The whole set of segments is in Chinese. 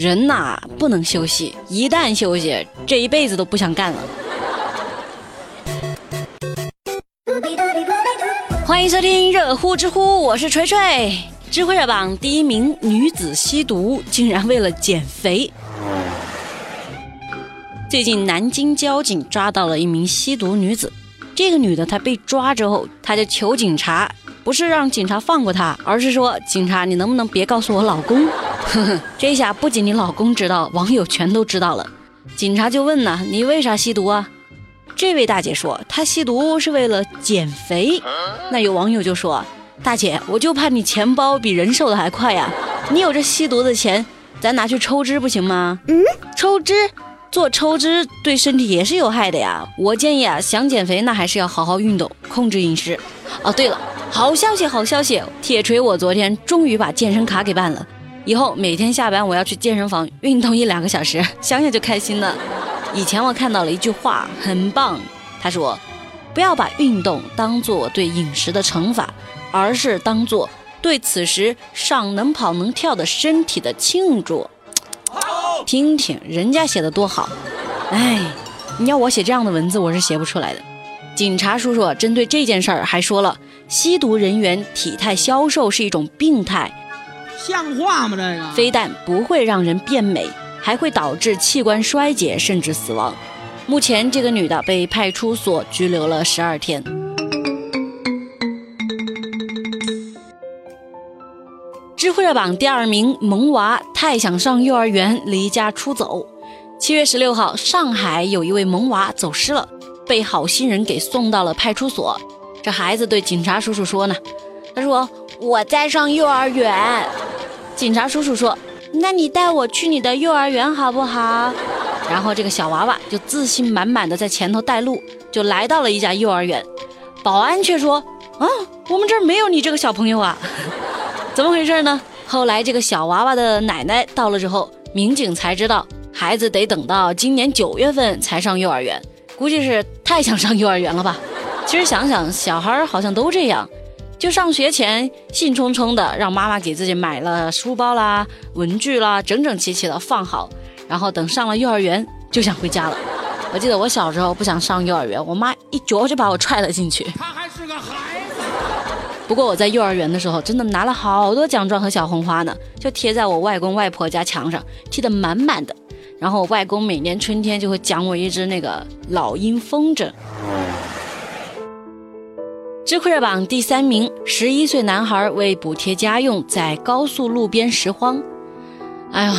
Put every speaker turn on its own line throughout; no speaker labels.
人呐不能休息，一旦休息，这一辈子都不想干了。欢迎收听热乎知乎，我是锤锤。知乎热榜第一名女子吸毒，竟然为了减肥。最近南京交警抓到了一名吸毒女子，这个女的她被抓之后，她就求警察，不是让警察放过他，而是说警察你能不能别告诉我老公？呵呵，这下不仅你老公知道，网友全都知道了。警察就问呢，你为啥吸毒啊？这位大姐说她吸毒是为了减肥。那有网友就说。大姐，我就怕你钱包比人瘦的还快呀！你有这吸毒的钱，咱拿去抽脂不行吗？嗯，抽脂做抽脂对身体也是有害的呀。我建议啊，想减肥那还是要好好运动，控制饮食。哦，对了，好消息，好消息！铁锤，我昨天终于把健身卡给办了，以后每天下班我要去健身房运动一两个小时，想想就开心了。以前我看到了一句话，很棒，他说：“不要把运动当做对饮食的惩罚。”而是当做对此时尚能跑能跳的身体的庆祝。听听人家写的多好，哎，你要我写这样的文字，我是写不出来的。警察叔叔针对这件事儿还说了，吸毒人员体态消瘦是一种病态，
像话吗？这个
非但不会让人变美，还会导致器官衰竭甚至死亡。目前这个女的被派出所拘留了十二天。知乎热榜第二名，萌娃太想上幼儿园，离家出走。七月十六号，上海有一位萌娃走失了，被好心人给送到了派出所。这孩子对警察叔叔说呢：“他说我在上幼儿园。”警察叔叔说：“那你带我去你的幼儿园好不好？”然后这个小娃娃就自信满满的在前头带路，就来到了一家幼儿园。保安却说：“啊，我们这儿没有你这个小朋友啊。”怎么回事呢？后来这个小娃娃的奶奶到了之后，民警才知道孩子得等到今年九月份才上幼儿园，估计是太想上幼儿园了吧。其实想想，小孩好像都这样，就上学前兴冲冲的让妈妈给自己买了书包啦、文具啦，整整齐齐的放好，然后等上了幼儿园就想回家了。我记得我小时候不想上幼儿园，我妈一脚就把我踹了进去。
他还是个孩。
不过我在幼儿园的时候，真的拿了好多奖状和小红花呢，就贴在我外公外婆家墙上，贴得满满的。然后我外公每年春天就会奖我一只那个老鹰风筝。知乎热榜第三名，十一岁男孩为补贴家用在高速路边拾荒。哎呀，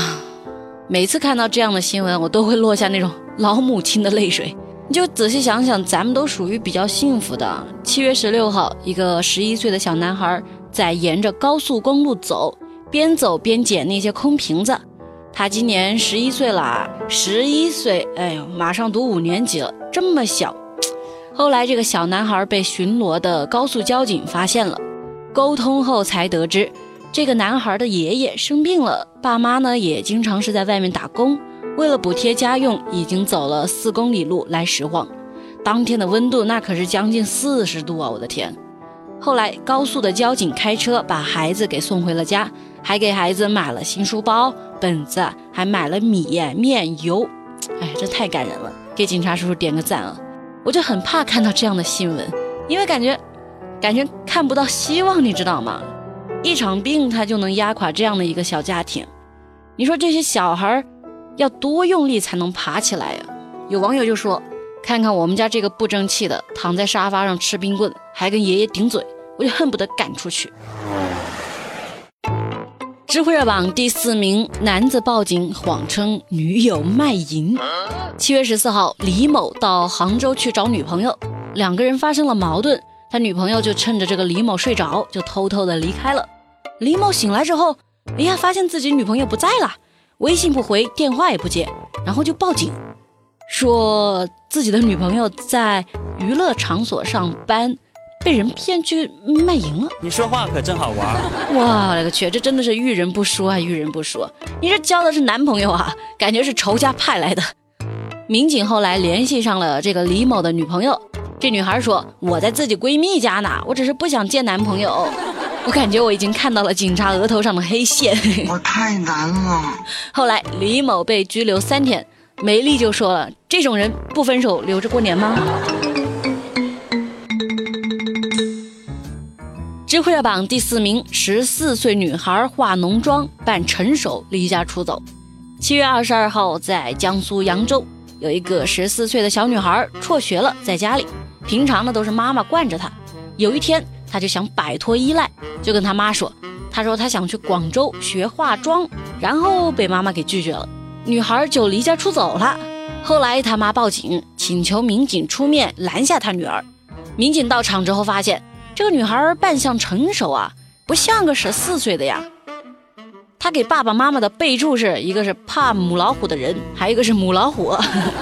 每次看到这样的新闻，我都会落下那种老母亲的泪水。你就仔细想想，咱们都属于比较幸福的。七月十六号，一个十一岁的小男孩在沿着高速公路走，边走边捡那些空瓶子。他今年十一岁了，十一岁，哎呦，马上读五年级了，这么小。后来，这个小男孩被巡逻的高速交警发现了，沟通后才得知，这个男孩的爷爷生病了，爸妈呢也经常是在外面打工。为了补贴家用，已经走了四公里路来拾荒。当天的温度那可是将近四十度啊！我的天。后来高速的交警开车把孩子给送回了家，还给孩子买了新书包、本子，还买了米面油。哎，这太感人了，给警察叔叔点个赞啊！我就很怕看到这样的新闻，因为感觉感觉看不到希望，你知道吗？一场病他就能压垮这样的一个小家庭。你说这些小孩儿。要多用力才能爬起来呀？有网友就说：“看看我们家这个不争气的，躺在沙发上吃冰棍，还跟爷爷顶嘴，我就恨不得赶出去。”知乎热榜第四名，男子报警谎称女友卖淫。七月十四号，李某到杭州去找女朋友，两个人发生了矛盾，他女朋友就趁着这个李某睡着，就偷偷的离开了。李某醒来之后，哎呀，发现自己女朋友不在了。微信不回，电话也不接，然后就报警，说自己的女朋友在娱乐场所上班，被人骗去卖淫了。
你说话可真好玩！
哇，我勒个去，这真的是遇人不淑啊，遇人不淑！你这交的是男朋友啊？感觉是仇家派来的。民警后来联系上了这个李某的女朋友，这女孩说：“我在自己闺蜜家呢，我只是不想见男朋友。”我感觉我已经看到了警察额头上的黑线。
我太难了。
后来李某被拘留三天，梅丽就说了：“这种人不分手留着过年吗？”智慧热榜第四名，十四岁女孩化浓妆扮成熟离家出走。七月二十二号，在江苏扬州，有一个十四岁的小女孩辍学了，在家里，平常呢都是妈妈惯着她。有一天，他就想摆脱依赖，就跟他妈说：“他说他想去广州学化妆，然后被妈妈给拒绝了，女孩就离家出走了。后来他妈报警，请求民警出面拦下他女儿。民警到场之后发现。”这个女孩扮相成熟啊，不像个十四岁的呀。他给爸爸妈妈的备注是一个是怕母老虎的人，还有一个是母老虎。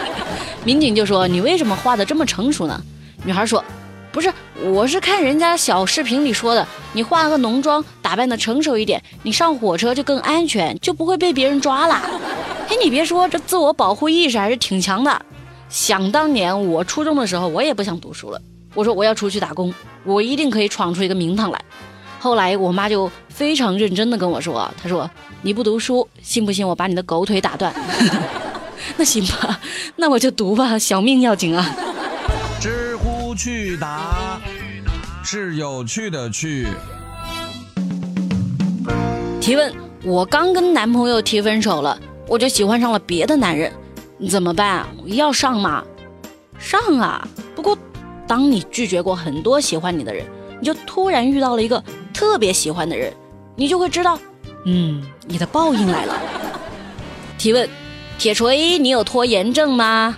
民警就说：“你为什么画的这么成熟呢？”女孩说：“不是，我是看人家小视频里说的，你化个浓妆，打扮的成熟一点，你上火车就更安全，就不会被别人抓了。”嘿，你别说，这自我保护意识还是挺强的。想当年我初中的时候，我也不想读书了。我说我要出去打工，我一定可以闯出一个名堂来。后来我妈就非常认真的跟我说：“她说你不读书，信不信我把你的狗腿打断？” 那行吧，那我就读吧，小命要紧啊。知乎趣答是有趣的趣。提问：我刚跟男朋友提分手了，我就喜欢上了别的男人，怎么办？要上吗？上啊，不过。当你拒绝过很多喜欢你的人，你就突然遇到了一个特别喜欢的人，你就会知道，嗯，你的报应来了。提问：铁锤，你有拖延症吗？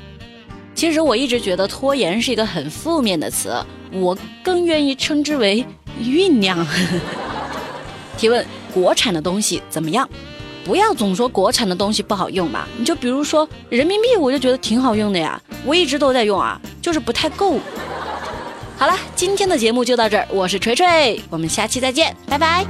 其实我一直觉得拖延是一个很负面的词，我更愿意称之为酝酿。提问：国产的东西怎么样？不要总说国产的东西不好用吧，你就比如说人民币，我就觉得挺好用的呀，我一直都在用啊，就是不太够。好了，今天的节目就到这儿，我是锤锤，我们下期再见，拜拜。